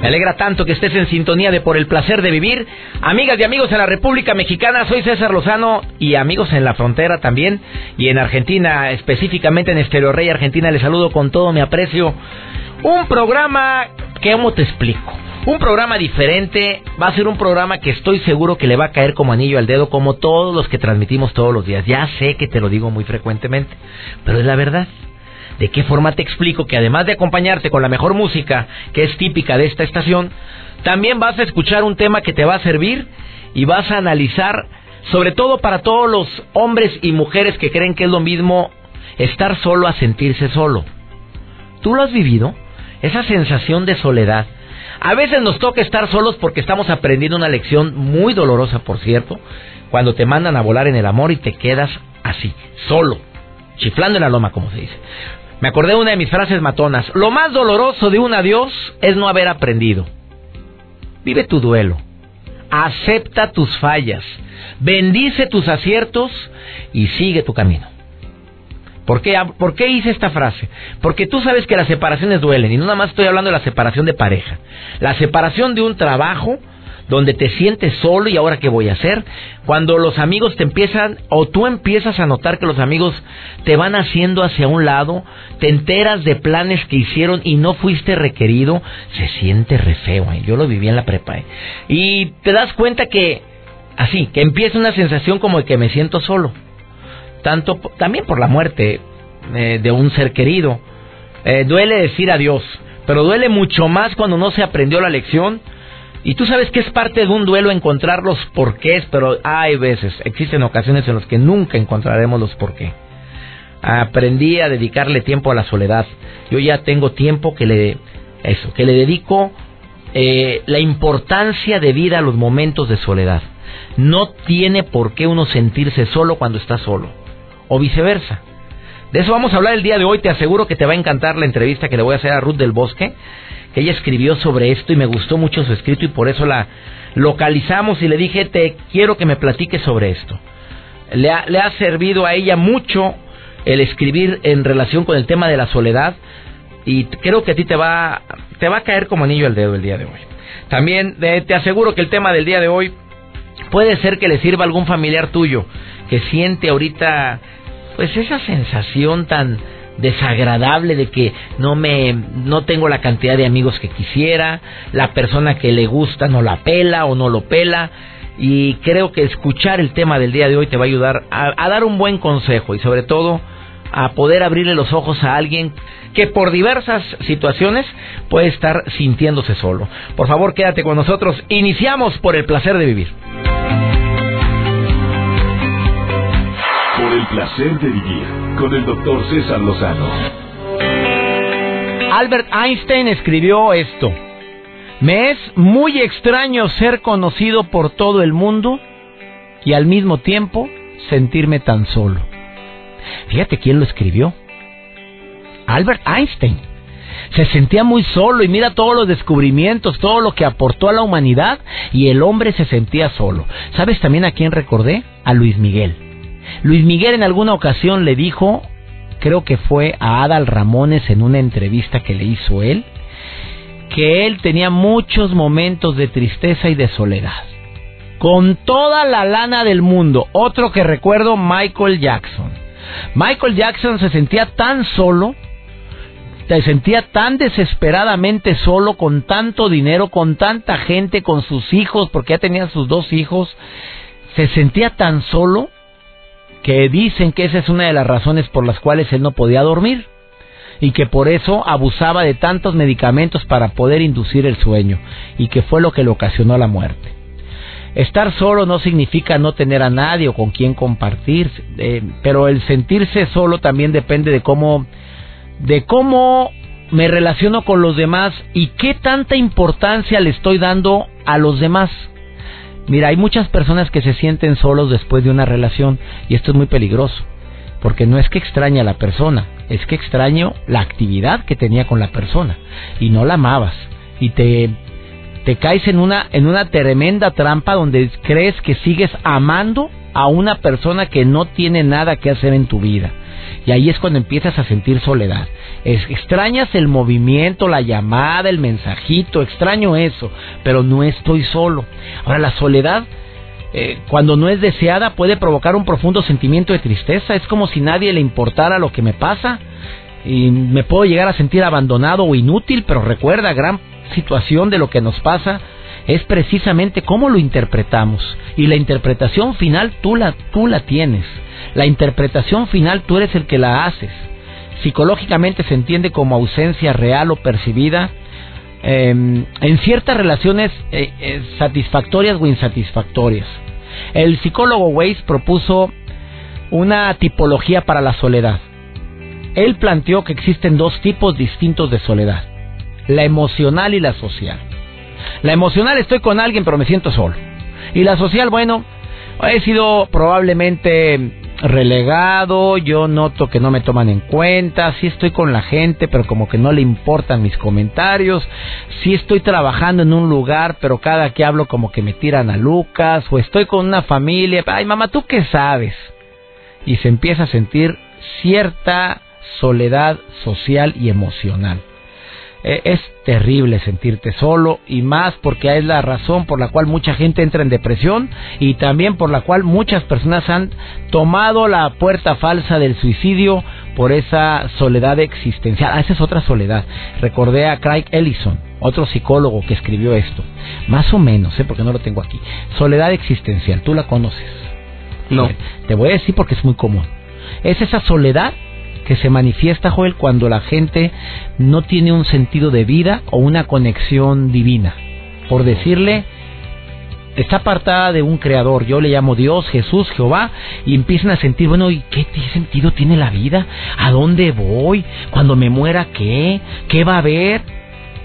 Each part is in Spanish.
Me alegra tanto que estés en sintonía de Por el placer de vivir. Amigas y amigos en la República Mexicana, soy César Lozano y amigos en la frontera también y en Argentina, específicamente en Estereo Rey Argentina, les saludo con todo mi aprecio. Un programa, ¿cómo te explico? Un programa diferente, va a ser un programa que estoy seguro que le va a caer como anillo al dedo, como todos los que transmitimos todos los días. Ya sé que te lo digo muy frecuentemente, pero es la verdad. ¿De qué forma te explico que además de acompañarte con la mejor música, que es típica de esta estación, también vas a escuchar un tema que te va a servir y vas a analizar, sobre todo para todos los hombres y mujeres que creen que es lo mismo estar solo a sentirse solo? ¿Tú lo has vivido? Esa sensación de soledad. A veces nos toca estar solos porque estamos aprendiendo una lección muy dolorosa, por cierto, cuando te mandan a volar en el amor y te quedas así, solo, chiflando en la loma, como se dice. Me acordé de una de mis frases matonas. Lo más doloroso de un adiós es no haber aprendido. Vive tu duelo. Acepta tus fallas. Bendice tus aciertos y sigue tu camino. ¿Por qué, ¿Por qué hice esta frase? Porque tú sabes que las separaciones duelen y no nada más estoy hablando de la separación de pareja. La separación de un trabajo donde te sientes solo y ahora qué voy a hacer. Cuando los amigos te empiezan o tú empiezas a notar que los amigos te van haciendo hacia un lado, te enteras de planes que hicieron y no fuiste requerido, se siente re feo. ¿eh? Yo lo viví en la prepa. ¿eh? Y te das cuenta que así, que empieza una sensación como de que me siento solo. Tanto también por la muerte eh, de un ser querido. Eh, duele decir adiós, pero duele mucho más cuando no se aprendió la lección y tú sabes que es parte de un duelo encontrar los porqués, pero hay veces, existen ocasiones en las que nunca encontraremos los porqués. Aprendí a dedicarle tiempo a la soledad. Yo ya tengo tiempo que le eso, que le dedico eh, la importancia de vida a los momentos de soledad. No tiene por qué uno sentirse solo cuando está solo, o viceversa. De eso vamos a hablar el día de hoy. Te aseguro que te va a encantar la entrevista que le voy a hacer a Ruth del Bosque ella escribió sobre esto y me gustó mucho su escrito y por eso la localizamos y le dije, te quiero que me platiques sobre esto. Le ha, le ha servido a ella mucho el escribir en relación con el tema de la soledad y creo que a ti te va, te va a caer como anillo al dedo el día de hoy. También te aseguro que el tema del día de hoy puede ser que le sirva a algún familiar tuyo que siente ahorita pues esa sensación tan desagradable de que no me no tengo la cantidad de amigos que quisiera, la persona que le gusta no la pela o no lo pela y creo que escuchar el tema del día de hoy te va a ayudar a, dar un buen consejo y sobre todo a poder abrirle los ojos a alguien que por diversas situaciones puede estar sintiéndose solo. Por favor, quédate con nosotros. Iniciamos por el placer de vivir. Placer de vivir con el doctor César Lozano. Albert Einstein escribió esto. Me es muy extraño ser conocido por todo el mundo y al mismo tiempo sentirme tan solo. Fíjate quién lo escribió. Albert Einstein. Se sentía muy solo y mira todos los descubrimientos, todo lo que aportó a la humanidad y el hombre se sentía solo. ¿Sabes también a quién recordé? A Luis Miguel. Luis Miguel en alguna ocasión le dijo, creo que fue a Adal Ramones en una entrevista que le hizo él, que él tenía muchos momentos de tristeza y de soledad. Con toda la lana del mundo. Otro que recuerdo, Michael Jackson. Michael Jackson se sentía tan solo, se sentía tan desesperadamente solo, con tanto dinero, con tanta gente, con sus hijos, porque ya tenía sus dos hijos, se sentía tan solo que dicen que esa es una de las razones por las cuales él no podía dormir y que por eso abusaba de tantos medicamentos para poder inducir el sueño y que fue lo que le ocasionó la muerte. Estar solo no significa no tener a nadie o con quien compartir, eh, pero el sentirse solo también depende de cómo de cómo me relaciono con los demás y qué tanta importancia le estoy dando a los demás. Mira, hay muchas personas que se sienten solos después de una relación y esto es muy peligroso, porque no es que extraña a la persona, es que extraño la actividad que tenía con la persona y no la amabas y te te caes en una en una tremenda trampa donde crees que sigues amando a una persona que no tiene nada que hacer en tu vida. Y ahí es cuando empiezas a sentir soledad. Extrañas el movimiento, la llamada, el mensajito, extraño eso, pero no estoy solo. Ahora la soledad, eh, cuando no es deseada, puede provocar un profundo sentimiento de tristeza. Es como si nadie le importara lo que me pasa. Y me puedo llegar a sentir abandonado o inútil, pero recuerda, gran situación de lo que nos pasa es precisamente cómo lo interpretamos. Y la interpretación final tú la, tú la tienes. La interpretación final tú eres el que la haces. Psicológicamente se entiende como ausencia real o percibida em, en ciertas relaciones eh, eh, satisfactorias o insatisfactorias. El psicólogo Weiss propuso una tipología para la soledad. Él planteó que existen dos tipos distintos de soledad, la emocional y la social. La emocional estoy con alguien pero me siento solo. Y la social, bueno, he sido probablemente relegado, yo noto que no me toman en cuenta, sí estoy con la gente, pero como que no le importan mis comentarios, sí estoy trabajando en un lugar, pero cada que hablo como que me tiran a Lucas, o estoy con una familia, ay mamá, ¿tú qué sabes? Y se empieza a sentir cierta soledad social y emocional. Eh, es terrible sentirte solo y más porque es la razón por la cual mucha gente entra en depresión y también por la cual muchas personas han tomado la puerta falsa del suicidio por esa soledad existencial. Ah, esa es otra soledad. Recordé a Craig Ellison, otro psicólogo que escribió esto. Más o menos, ¿eh? porque no lo tengo aquí. Soledad existencial, ¿tú la conoces? No. Te voy a decir porque es muy común. Es esa soledad que se manifiesta, Joel, cuando la gente no tiene un sentido de vida o una conexión divina. Por decirle, está apartada de un creador, yo le llamo Dios, Jesús, Jehová, y empiezan a sentir, bueno, ¿y qué sentido tiene la vida? ¿A dónde voy? Cuando me muera, ¿qué? ¿Qué va a haber?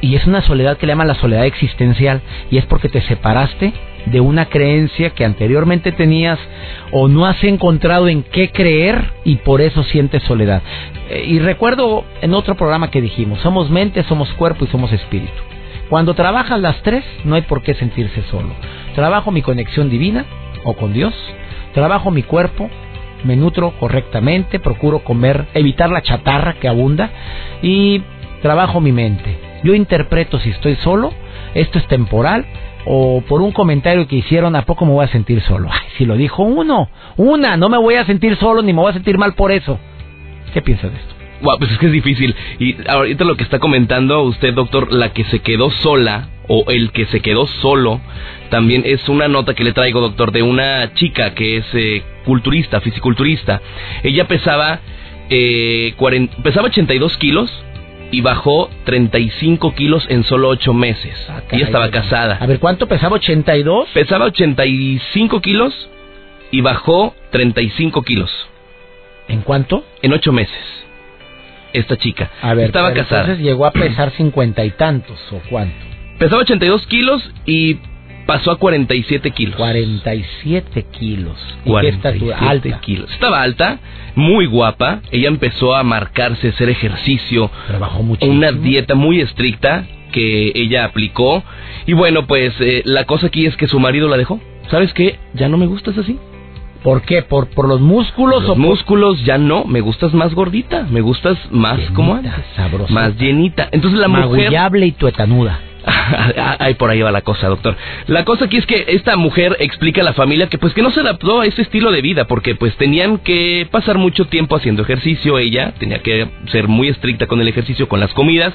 Y es una soledad que le llaman la soledad existencial, y es porque te separaste de una creencia que anteriormente tenías o no has encontrado en qué creer y por eso sientes soledad. Eh, y recuerdo en otro programa que dijimos, somos mente, somos cuerpo y somos espíritu. Cuando trabajas las tres, no hay por qué sentirse solo. Trabajo mi conexión divina o con Dios, trabajo mi cuerpo, me nutro correctamente, procuro comer, evitar la chatarra que abunda y trabajo mi mente. Yo interpreto si estoy solo, esto es temporal, o por un comentario que hicieron, ¿a poco me voy a sentir solo? Ay, si lo dijo uno, una, no me voy a sentir solo ni me voy a sentir mal por eso. ¿Qué piensas de esto? Wow, pues es que es difícil. Y ahorita lo que está comentando usted, doctor, la que se quedó sola o el que se quedó solo, también es una nota que le traigo, doctor, de una chica que es eh, culturista, fisiculturista. Ella pesaba, eh, pesaba 82 kilos, y bajó 35 kilos en solo 8 meses. Ah, y estaba casada. A ver, ¿cuánto pesaba? ¿82? Pesaba 85 kilos y bajó 35 kilos. ¿En cuánto? En 8 meses. Esta chica. A ver, estaba casada. Entonces llegó a pesar 50 y tantos, ¿o cuánto? Pesaba 82 kilos y pasó a 47 kilos. 47 kilos. ¿Y 47 Alta. kilos. Estaba alta, muy guapa. Ella empezó a marcarse, hacer ejercicio. Trabajó mucho. Una dieta muy estricta que ella aplicó. Y bueno, pues eh, la cosa aquí es que su marido la dejó. ¿Sabes qué? Ya no me gustas así. ¿Por qué? ¿Por, por los músculos los músculos ya no, me gustas más gordita, me gustas más como antes, sabrosa. más llenita. Entonces la mujer y tuetanuda. Ahí por ahí va la cosa, doctor. La cosa aquí es que esta mujer explica a la familia que pues que no se adaptó a ese estilo de vida porque pues tenían que pasar mucho tiempo haciendo ejercicio, ella tenía que ser muy estricta con el ejercicio, con las comidas.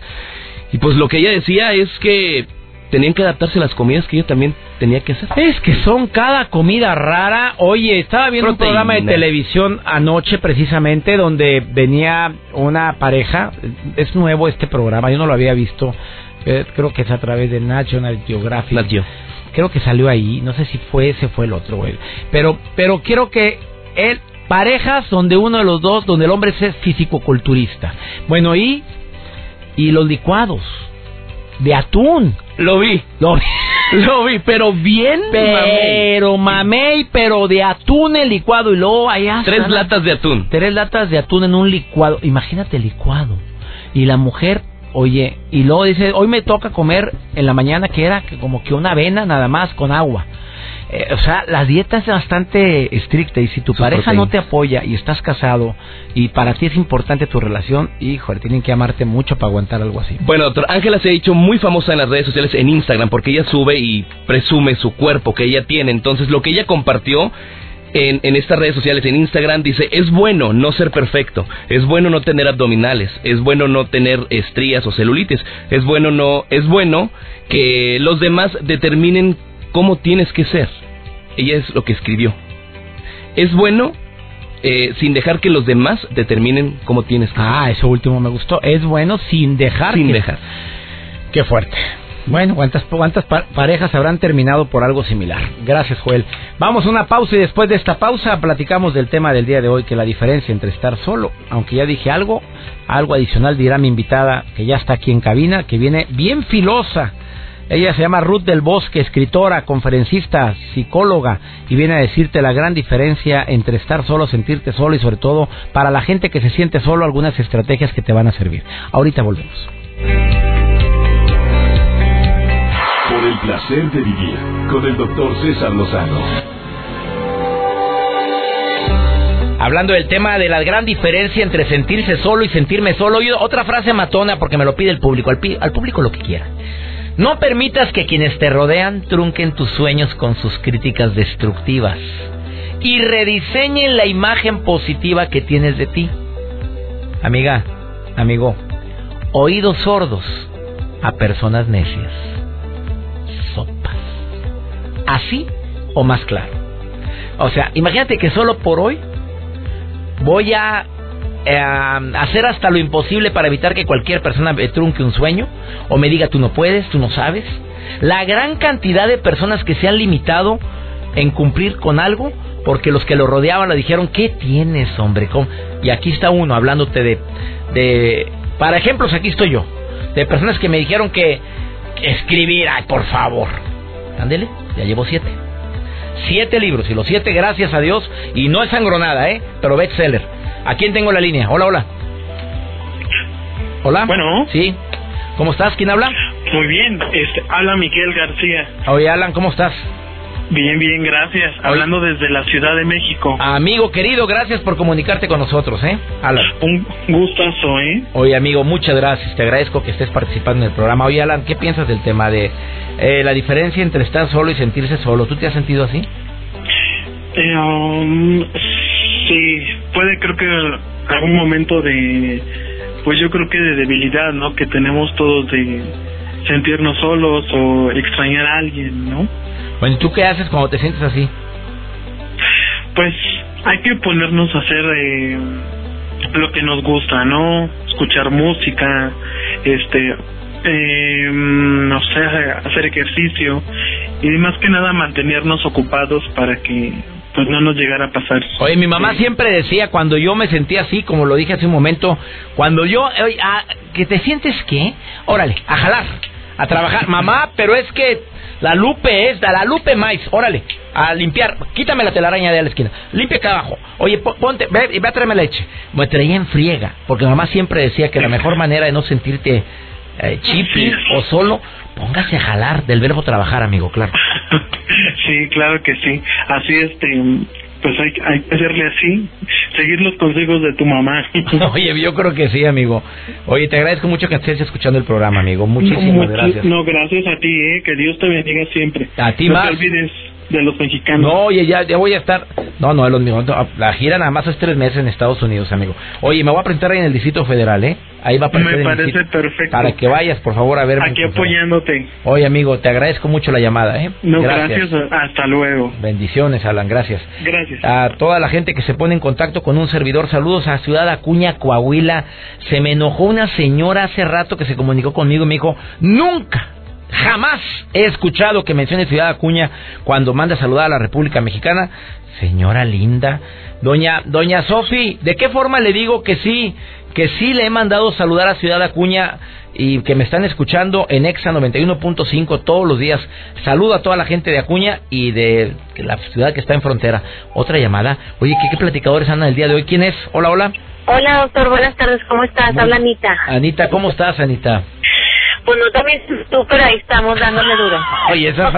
Y pues lo que ella decía es que tenían que adaptarse a las comidas que ella también tenía que hacer. Es que son cada comida rara. Oye, estaba viendo un programa de televisión anoche precisamente donde venía una pareja. Es nuevo este programa, yo no lo había visto creo que es a través de National Geographic. Creo que salió ahí, no sé si fue ese fue el otro, güey. Pero, pero quiero que él, Parejas donde uno de los dos, donde el hombre es físico-culturista. Bueno, y, y los licuados de atún. Lo vi. Lo vi. Lo vi, pero bien Pero mamey, pero de atún el licuado y luego allá. Tres latas de atún. Tres latas de atún en un licuado. Imagínate licuado. Y la mujer, oye, y luego dice, hoy me toca comer en la mañana que era como que una avena nada más con agua. Eh, o sea, la dieta es bastante estricta y si tu pareja no te apoya y estás casado y para ti es importante tu relación, híjole, tienen que amarte mucho para aguantar algo así. Bueno, doctor, Ángela se ha hecho muy famosa en las redes sociales, en Instagram, porque ella sube y presume su cuerpo que ella tiene. Entonces, lo que ella compartió en, en, estas redes sociales, en Instagram, dice, es bueno no ser perfecto, es bueno no tener abdominales, es bueno no tener estrías o celulitis, es bueno no, es bueno que los demás determinen cómo tienes que ser. Ella es lo que escribió. Es bueno eh, sin dejar que los demás determinen cómo tienes que ser. Ah, eso último me gustó. Es bueno sin dejar. Sin dejar. Qué fuerte. Bueno, ¿cuántas, cuántas parejas habrán terminado por algo similar? Gracias, Joel. Vamos a una pausa y después de esta pausa platicamos del tema del día de hoy, que la diferencia entre estar solo, aunque ya dije algo, algo adicional dirá mi invitada, que ya está aquí en cabina, que viene bien filosa ella se llama Ruth del Bosque, escritora, conferencista, psicóloga, y viene a decirte la gran diferencia entre estar solo, sentirte solo y sobre todo para la gente que se siente solo algunas estrategias que te van a servir. Ahorita volvemos. Placer de vivir con el doctor César Lozano. Hablando del tema de la gran diferencia entre sentirse solo y sentirme solo, otra frase matona porque me lo pide el público, al, al público lo que quiera. No permitas que quienes te rodean trunquen tus sueños con sus críticas destructivas y rediseñen la imagen positiva que tienes de ti. Amiga, amigo, oídos sordos a personas necias. Así o más claro. O sea, imagínate que solo por hoy voy a eh, hacer hasta lo imposible para evitar que cualquier persona me trunque un sueño o me diga tú no puedes, tú no sabes. La gran cantidad de personas que se han limitado en cumplir con algo porque los que lo rodeaban le dijeron, ¿qué tienes, hombre? Y aquí está uno hablándote de, de, para ejemplos, aquí estoy yo, de personas que me dijeron que escribir, ay, por favor. Ándele, ya llevo siete. Siete libros, y los siete, gracias a Dios, y no es sangronada, ¿eh? Pero bestseller. ¿A quién tengo la línea? Hola, hola. Hola. Bueno. Sí. ¿Cómo estás? ¿Quién habla? Muy bien. Este, habla Miguel García. Oye, Alan, ¿cómo estás? Bien, bien, gracias. Hablando desde la Ciudad de México. Amigo querido, gracias por comunicarte con nosotros, ¿eh? Alan. Un gustazo, ¿eh? Oye, amigo, muchas gracias. Te agradezco que estés participando en el programa. Oye, Alan, ¿qué piensas del tema de eh, la diferencia entre estar solo y sentirse solo? ¿Tú te has sentido así? Eh, um, Sí, puede creo que algún momento de, pues yo creo que de debilidad, ¿no? Que tenemos todos de sentirnos solos o extrañar a alguien, ¿no? Bueno, ¿tú qué haces cuando te sientes así? Pues hay que ponernos a hacer eh, lo que nos gusta, ¿no? Escuchar música, este, eh, no sé, hacer ejercicio y más que nada mantenernos ocupados para que pues no nos llegara a pasar. Oye, mi mamá siempre decía, cuando yo me sentía así, como lo dije hace un momento, cuando yo, oye, ah, ¿que te sientes qué? Órale, a jalar, a trabajar. mamá, pero es que la lupe es, la lupe maíz, órale, a limpiar, quítame la telaraña de la esquina, limpia acá abajo, oye, ponte, ve, ve a traerme leche. Me traía en friega, porque mamá siempre decía que la mejor manera de no sentirte eh, chipi o solo, póngase a jalar del verbo trabajar, amigo, claro. sí, claro que sí. Así este pues hay, hay que hacerle así, seguir los consejos de tu mamá. Oye, yo creo que sí, amigo. Oye, te agradezco mucho que estés escuchando el programa, amigo. Muchísimas gracias. No, gracias a ti, eh, que Dios te bendiga siempre. A ti no más. te olvides de los mexicanos. No, oye, ya, ya voy a estar. No, no, los míos. La gira nada más es tres meses en Estados Unidos, amigo. Oye, me voy a presentar ahí en el Distrito Federal, ¿eh? Ahí va a aparecer. Me parece perfecto. Para que vayas, por favor, a verme. Aquí apoyándote. Oye, amigo, te agradezco mucho la llamada, ¿eh? No, gracias. Hasta luego. Bendiciones, Alan, gracias. Gracias. A toda la gente que se pone en contacto con un servidor, saludos a Ciudad Acuña, Coahuila. Se me enojó una señora hace rato que se comunicó conmigo y me dijo, nunca jamás he escuchado que mencione Ciudad Acuña cuando manda a saludar a la República Mexicana. Señora linda, doña doña Sofi, ¿de qué forma le digo que sí, que sí le he mandado saludar a Ciudad Acuña y que me están escuchando en Exa 91.5 todos los días? Saludo a toda la gente de Acuña y de la ciudad que está en frontera. Otra llamada. Oye, ¿qué, qué platicadores andan el día de hoy? ¿Quién es? Hola, hola. Hola, doctor. Buenas tardes. ¿Cómo estás? Habla Anita. Anita, ¿cómo estás, Anita? Pues no también tú, pero ahí estamos dándole duro. Oye, esa,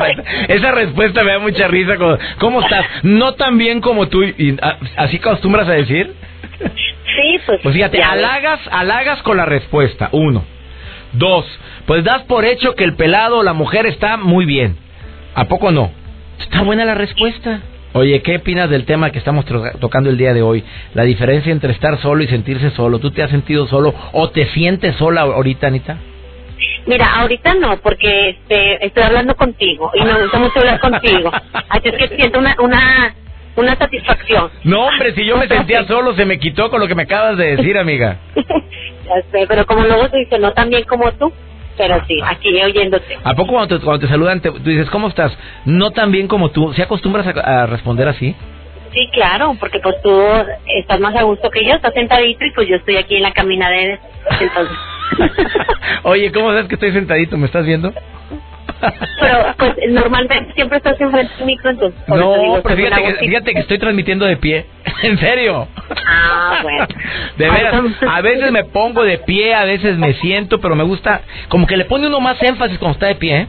esa respuesta me da mucha risa. ¿Cómo estás? No tan bien como tú. Y, ¿Así acostumbras a decir? Sí, pues. Pues fíjate, halagas, halagas con la respuesta. Uno. Dos. Pues das por hecho que el pelado o la mujer está muy bien. ¿A poco no? Está buena la respuesta. Oye, ¿qué opinas del tema que estamos tocando el día de hoy? La diferencia entre estar solo y sentirse solo. ¿Tú te has sentido solo o te sientes sola ahorita, Anita? Mira, ahorita no, porque este, estoy hablando contigo y me gusta mucho hablar contigo. Así es que siento una, una, una satisfacción. No, hombre, si yo me sentía solo, se me quitó con lo que me acabas de decir, amiga. ya sé, pero como luego se dice, no tan bien como tú, pero sí, aquí oyéndote. ¿A poco cuando te, cuando te saludan, te, tú dices, ¿cómo estás? No tan bien como tú. ¿Se acostumbras a, a responder así? Sí, claro, porque pues tú estás más a gusto que yo, estás sentadito y pues yo estoy aquí en la caminadera, entonces... Oye, ¿cómo sabes que estoy sentadito? ¿Me estás viendo? Pero pues normalmente siempre estás enfrente del micro, entonces... No, pero fíjate que, fíjate que estoy transmitiendo de pie. ¿En serio? Ah, bueno. De veras, a veces me pongo de pie, a veces me siento, pero me gusta... Como que le pone uno más énfasis cuando está de pie, ¿eh?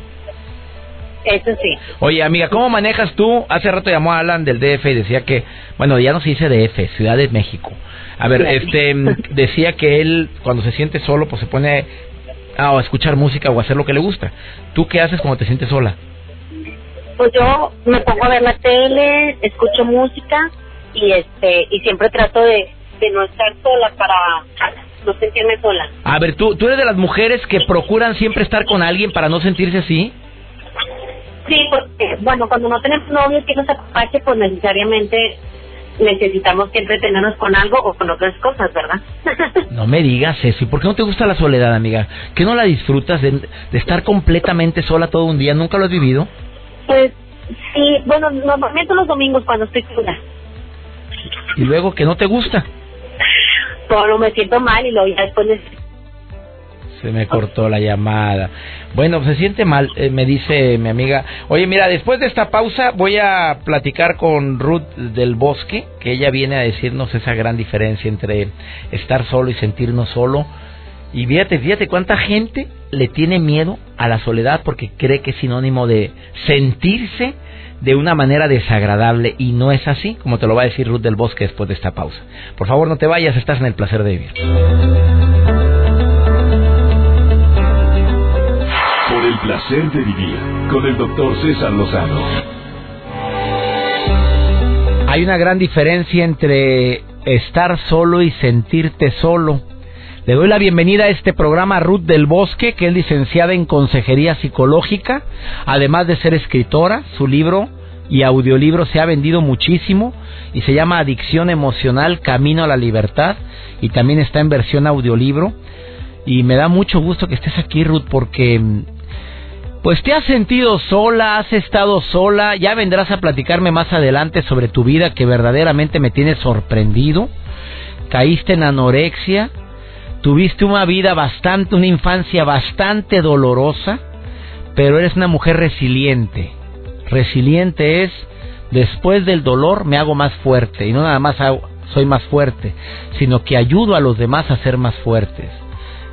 Eso sí. Oye, amiga, ¿cómo manejas tú? Hace rato llamó a Alan del DF y decía que, bueno, ya no se dice DF, Ciudad de México. A ver, este, decía que él cuando se siente solo, pues se pone a escuchar música o a hacer lo que le gusta. ¿Tú qué haces cuando te sientes sola? Pues yo me pongo a ver la tele, escucho música y este y siempre trato de, de no estar sola para no sentirme sola. A ver, ¿tú, ¿tú eres de las mujeres que procuran siempre estar con alguien para no sentirse así? Sí, porque, bueno, cuando no tenemos novio que nos apache, pues necesariamente necesitamos que entretenernos con algo o con otras cosas, ¿verdad? no me digas eso. ¿Y por qué no te gusta la soledad, amiga? ¿Que no la disfrutas de, estar completamente sola todo un día? ¿Nunca lo has vivido? Pues sí, bueno, normalmente los domingos cuando estoy sola. ¿Y luego que no te gusta? Bueno, me siento mal y luego ya después se me cortó la llamada. Bueno, se siente mal, eh, me dice mi amiga. Oye, mira, después de esta pausa voy a platicar con Ruth del Bosque, que ella viene a decirnos esa gran diferencia entre estar solo y sentirnos solo. Y fíjate, fíjate cuánta gente le tiene miedo a la soledad porque cree que es sinónimo de sentirse de una manera desagradable y no es así, como te lo va a decir Ruth del Bosque después de esta pausa. Por favor, no te vayas, estás en el placer de vivir. Placer de vivir con el doctor César Lozano. Hay una gran diferencia entre estar solo y sentirte solo. Le doy la bienvenida a este programa a Ruth del Bosque, que es licenciada en Consejería Psicológica, además de ser escritora. Su libro y audiolibro se ha vendido muchísimo y se llama Adicción Emocional, Camino a la Libertad y también está en versión audiolibro. Y me da mucho gusto que estés aquí, Ruth, porque pues te has sentido sola, has estado sola, ya vendrás a platicarme más adelante sobre tu vida que verdaderamente me tiene sorprendido. Caíste en anorexia, tuviste una vida bastante, una infancia bastante dolorosa, pero eres una mujer resiliente. Resiliente es, después del dolor me hago más fuerte, y no nada más soy más fuerte, sino que ayudo a los demás a ser más fuertes.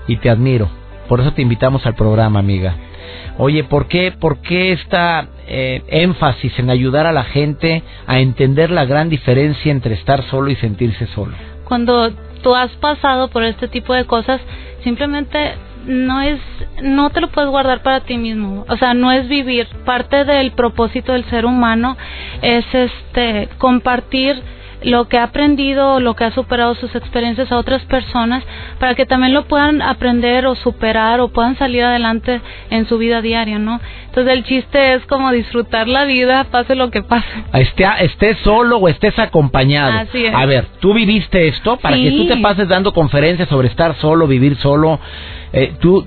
Y te admiro. Por eso te invitamos al programa, amiga. Oye, ¿por qué, por qué esta eh, énfasis en ayudar a la gente a entender la gran diferencia entre estar solo y sentirse solo? Cuando tú has pasado por este tipo de cosas, simplemente no es no te lo puedes guardar para ti mismo o sea no es vivir parte del propósito del ser humano es este compartir lo que ha aprendido, lo que ha superado sus experiencias a otras personas para que también lo puedan aprender o superar o puedan salir adelante en su vida diaria, ¿no? Entonces el chiste es como disfrutar la vida, pase lo que pase. Esté, estés solo o estés acompañado. Así es. A ver, ¿tú viviste esto? Para que tú te pases dando conferencias sobre estar solo, vivir solo. Eh, ¿Tú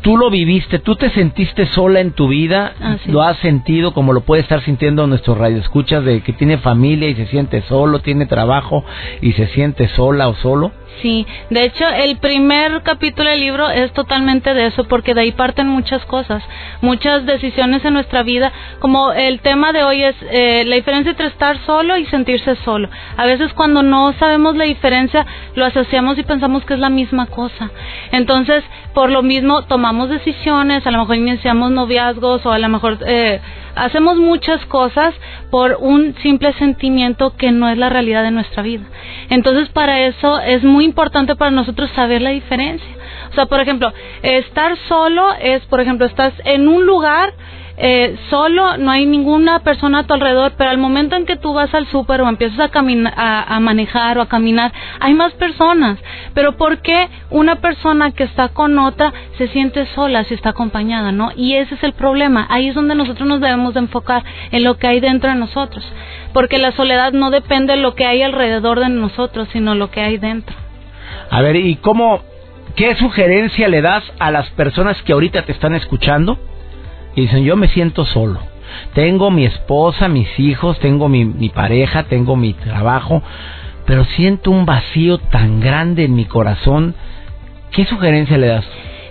tú lo viviste, tú te sentiste sola en tu vida, Así lo has sentido como lo puede estar sintiendo nuestro radio escuchas de que tiene familia y se siente solo, tiene trabajo y se siente sola o solo. Sí, de hecho el primer capítulo del libro es totalmente de eso porque de ahí parten muchas cosas, muchas decisiones en nuestra vida, como el tema de hoy es eh, la diferencia entre estar solo y sentirse solo. A veces cuando no sabemos la diferencia lo asociamos y pensamos que es la misma cosa. Entonces, por lo mismo tomamos decisiones, a lo mejor iniciamos noviazgos o a lo mejor eh, hacemos muchas cosas por un simple sentimiento que no es la realidad de nuestra vida. Entonces, para eso es muy importante para nosotros saber la diferencia. O sea, por ejemplo, estar solo es, por ejemplo, estás en un lugar eh, solo, no hay ninguna persona a tu alrededor, pero al momento en que tú vas al súper o empiezas a, camina- a, a manejar o a caminar, hay más personas. Pero ¿por qué una persona que está con otra se siente sola si está acompañada, no? Y ese es el problema. Ahí es donde nosotros nos debemos de enfocar en lo que hay dentro de nosotros. Porque la soledad no depende de lo que hay alrededor de nosotros, sino lo que hay dentro. A ver, ¿y cómo, qué sugerencia le das a las personas que ahorita te están escuchando? Y dicen, yo me siento solo. Tengo mi esposa, mis hijos, tengo mi, mi pareja, tengo mi trabajo, pero siento un vacío tan grande en mi corazón. ¿Qué sugerencia le das?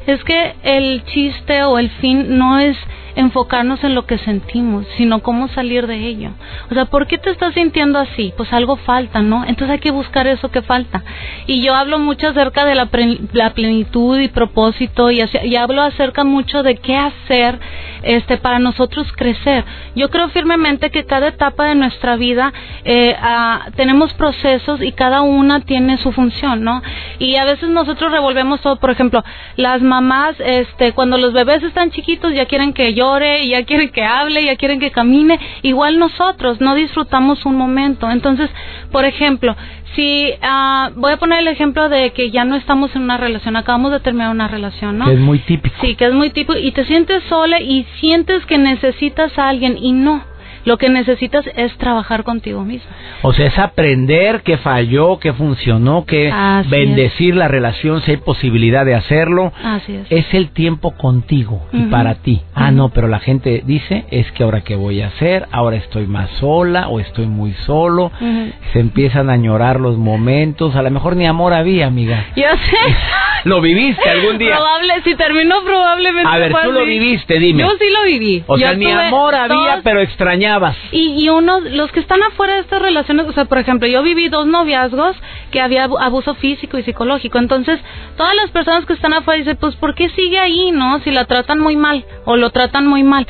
Es que el chiste o el fin no es enfocarnos en lo que sentimos, sino cómo salir de ello. O sea, ¿por qué te estás sintiendo así? Pues algo falta, ¿no? Entonces hay que buscar eso que falta. Y yo hablo mucho acerca de la, la plenitud y propósito y, hablo acerca mucho de qué hacer este para nosotros crecer. Yo creo firmemente que cada etapa de nuestra vida eh, ah, tenemos procesos y cada una tiene su función, ¿no? Y a veces nosotros revolvemos todo, por ejemplo, las mamás, este, cuando los bebés están chiquitos ya quieren que llore, ya quieren que hable, ya quieren que camine, igual nosotros no disfrutamos un momento. Entonces, por ejemplo, si ah, voy a poner el ejemplo de que ya no estamos en una relación, acabamos de terminar una relación, ¿no? Que es muy típico. Sí, que es muy tipo y te sientes sola y sientes que necesitas a alguien y no. Lo que necesitas es trabajar contigo mismo. O sea, es aprender qué falló, qué funcionó, qué Así es. bendecir la relación si hay posibilidad de hacerlo. Así es. Es el tiempo contigo y Ujú. para ti. Ah, Ujú. no, pero la gente dice, es que ahora qué voy a hacer, ahora estoy más sola o estoy muy solo. Ujú. Se empiezan a añorar los momentos, a lo mejor ni amor había, amiga. Yo sé. ¿Lo viviste algún día? Probable, si terminó probablemente A ver, tú lo así. viviste, dime. Yo sí lo viví. O Yo sea, ni amor había, pero Y, y unos, los que están afuera de estas relaciones, o sea, por ejemplo, yo viví dos noviazgos que había abu- abuso físico y psicológico. Entonces, todas las personas que están afuera dicen, pues, ¿por qué sigue ahí, no? Si la tratan muy mal o lo tratan muy mal.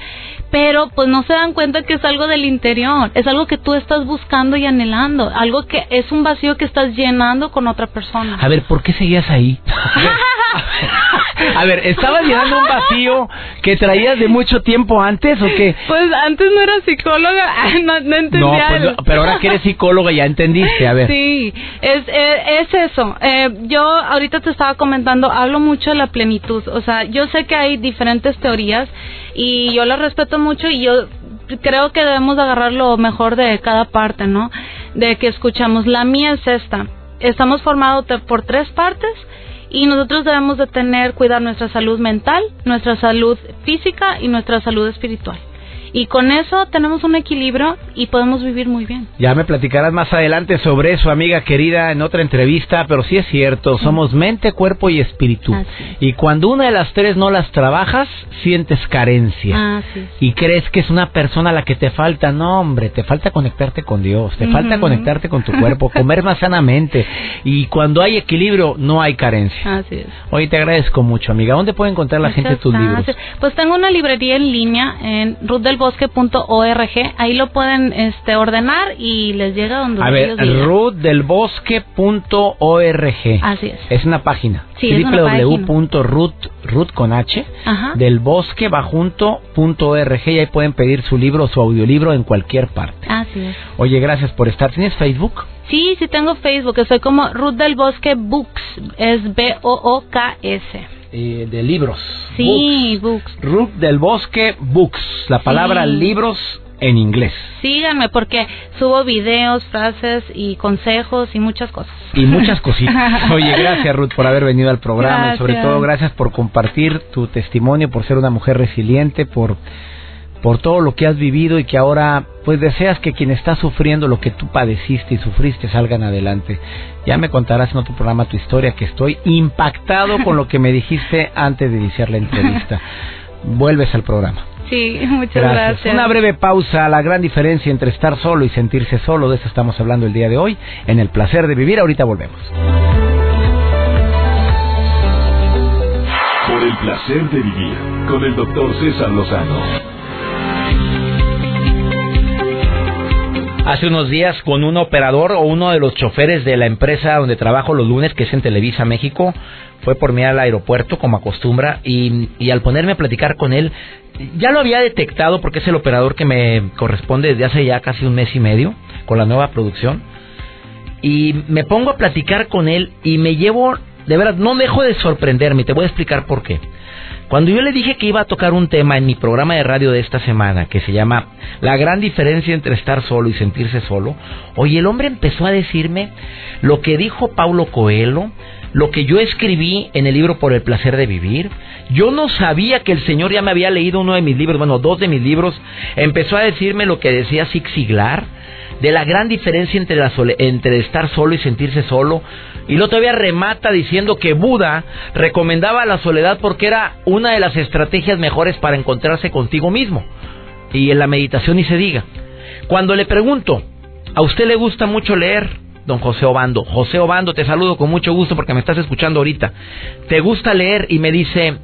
Pero, pues, no se dan cuenta que es algo del interior. Es algo que tú estás buscando y anhelando. Algo que es un vacío que estás llenando con otra persona. A ver, ¿por qué seguías ahí? A ver, ¿estabas llenando un vacío que traías de mucho tiempo antes o qué? Pues antes no era psicóloga, no, no entendía. No, pues, no, pero ahora que eres psicóloga ya entendiste, a ver. Sí, es, eh, es eso. Eh, yo ahorita te estaba comentando, hablo mucho de la plenitud. O sea, yo sé que hay diferentes teorías y yo las respeto mucho y yo creo que debemos de agarrar lo mejor de cada parte, ¿no? De que escuchamos. La mía es esta. Estamos formados por tres partes y nosotros debemos de tener, cuidar nuestra salud mental, nuestra salud física y nuestra salud espiritual. Y con eso tenemos un equilibrio y podemos vivir muy bien. Ya me platicarás más adelante sobre eso, amiga querida, en otra entrevista, pero sí es cierto, somos mente, cuerpo y espíritu. Así. Y cuando una de las tres no las trabajas, sientes carencia. Así es. Y crees que es una persona a la que te falta. No, hombre, te falta conectarte con Dios, te falta conectarte con tu cuerpo, comer más sanamente. Y cuando hay equilibrio, no hay carencia. Así es. Te agradezco mucho, amiga. ¿Dónde puede encontrar la Muchas gente tus libros? Pues tengo una librería en línea en rutdelbosque.org. Ahí lo pueden este, ordenar y les llega donde A ver, rutdelbosque.org. Así es. Es una página. Sí, www.rut Ruth con H Ajá. del bosque bajunto.org y ahí pueden pedir su libro o su audiolibro en cualquier parte. Así es. Oye, gracias por estar. ¿Tienes Facebook? Sí, sí tengo Facebook. Soy como Ruth del Bosque Books. Es B-O-O-K-S. Eh, de libros. Sí, books. Ruth del Bosque Books. La palabra Sí. libros en inglés. Síganme porque subo videos, frases y consejos y muchas cosas. Y muchas cositas. Oye, gracias Ruth por haber venido al programa y sobre todo gracias por compartir tu testimonio, por ser una mujer resiliente, por por todo lo que has vivido y que ahora pues deseas que quien está sufriendo lo que tú padeciste y sufriste salgan adelante. Ya me contarás en otro programa tu historia que estoy impactado con lo que me dijiste antes de iniciar la entrevista. Vuelves al programa. Sí, muchas gracias. Una breve pausa, la gran diferencia entre estar solo y sentirse solo, de eso estamos hablando el día de hoy, en el placer de vivir, ahorita volvemos. Por el placer de vivir con el doctor César Lozano. Hace unos días con un operador o uno de los choferes de la empresa donde trabajo los lunes, que es en Televisa México, fue por mí al aeropuerto como acostumbra y, y al ponerme a platicar con él, ya lo había detectado porque es el operador que me corresponde desde hace ya casi un mes y medio con la nueva producción y me pongo a platicar con él y me llevo, de verdad, no dejo de sorprenderme, te voy a explicar por qué. Cuando yo le dije que iba a tocar un tema en mi programa de radio de esta semana que se llama La gran diferencia entre estar solo y sentirse solo, oye, el hombre empezó a decirme lo que dijo Paulo Coelho, lo que yo escribí en el libro Por el placer de vivir. Yo no sabía que el Señor ya me había leído uno de mis libros, bueno, dos de mis libros. Empezó a decirme lo que decía Zig Ziglar, de la gran diferencia entre, entre estar solo y sentirse solo. Y luego todavía remata diciendo que Buda recomendaba la soledad porque era una de las estrategias mejores para encontrarse contigo mismo. Y en la meditación ni se diga. Cuando le pregunto, ¿a usted le gusta mucho leer? Don José Obando. José Obando, te saludo con mucho gusto porque me estás escuchando ahorita. ¿Te gusta leer? Y me dice,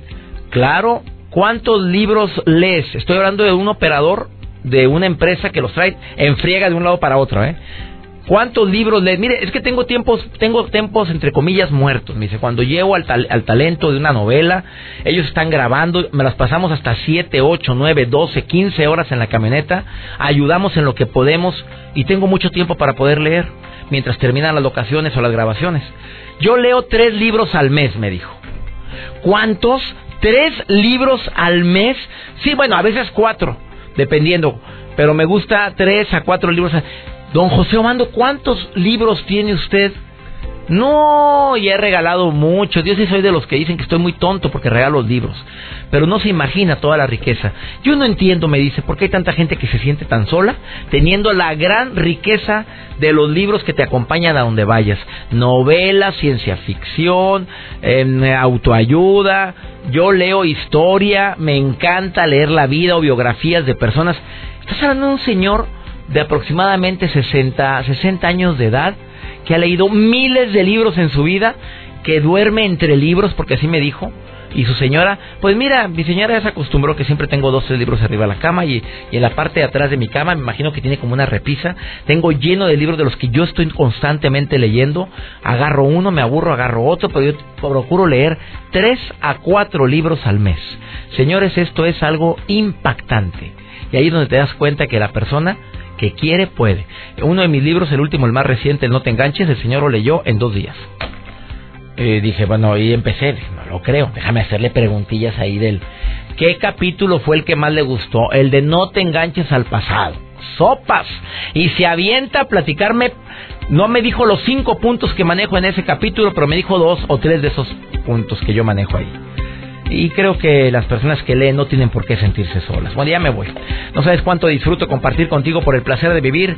claro, ¿cuántos libros lees? Estoy hablando de un operador de una empresa que los trae en friega de un lado para otro, ¿eh? ¿Cuántos libros lees? Mire, es que tengo tiempos, tengo tiempos entre comillas muertos. Me dice, cuando llego al, tal- al talento de una novela, ellos están grabando, me las pasamos hasta 7, 8, 9, 12, 15 horas en la camioneta, ayudamos en lo que podemos y tengo mucho tiempo para poder leer mientras terminan las locaciones o las grabaciones. Yo leo tres libros al mes, me dijo. ¿Cuántos? ¿Tres libros al mes? Sí, bueno, a veces cuatro, dependiendo. Pero me gusta tres a cuatro libros. al- Don José Omando, ¿cuántos libros tiene usted? No, y he regalado mucho. Yo sí soy de los que dicen que estoy muy tonto porque regalo libros. Pero no se imagina toda la riqueza. Yo no entiendo, me dice, por qué hay tanta gente que se siente tan sola teniendo la gran riqueza de los libros que te acompañan a donde vayas. Novelas, ciencia ficción, em, autoayuda. Yo leo historia, me encanta leer la vida o biografías de personas. Estás hablando de un señor de aproximadamente 60, 60 años de edad que ha leído miles de libros en su vida, que duerme entre libros, porque así me dijo. Y su señora, pues mira, mi señora ya se acostumbró que siempre tengo dos, tres libros arriba de la cama y, y en la parte de atrás de mi cama, me imagino que tiene como una repisa. Tengo lleno de libros de los que yo estoy constantemente leyendo. Agarro uno, me aburro, agarro otro, pero yo procuro leer tres a cuatro libros al mes. Señores, esto es algo impactante. Y ahí es donde te das cuenta que la persona que quiere puede. Uno de mis libros, el último, el más reciente, el No te enganches, el señor lo leyó en dos días. Y dije, bueno, y empecé, no lo creo, déjame hacerle preguntillas ahí del... ¿Qué capítulo fue el que más le gustó? El de No te enganches al pasado. Sopas. Y se avienta a platicarme, no me dijo los cinco puntos que manejo en ese capítulo, pero me dijo dos o tres de esos puntos que yo manejo ahí. Y creo que las personas que leen no tienen por qué sentirse solas. Bueno, ya me voy. No sabes cuánto disfruto compartir contigo por el placer de vivir.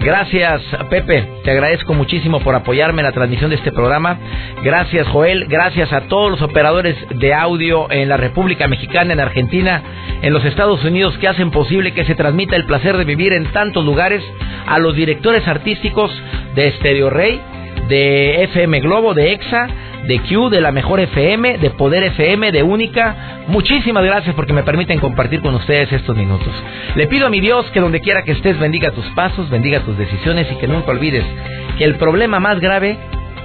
Gracias, Pepe. Te agradezco muchísimo por apoyarme en la transmisión de este programa. Gracias, Joel. Gracias a todos los operadores de audio en la República Mexicana, en Argentina, en los Estados Unidos que hacen posible que se transmita el placer de vivir en tantos lugares. A los directores artísticos de Stereo Rey, de FM Globo, de EXA, de Q, de la Mejor FM, de Poder FM, de Única. Muchísimas gracias porque me permiten compartir con ustedes estos minutos. Le pido a mi Dios que donde quiera que estés bendiga tus pasos, bendiga tus decisiones y que nunca olvides que el problema más grave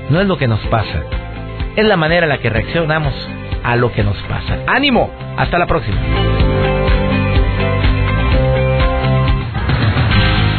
no es lo que nos pasa, es la manera en la que reaccionamos a lo que nos pasa. ¡Ánimo! Hasta la próxima.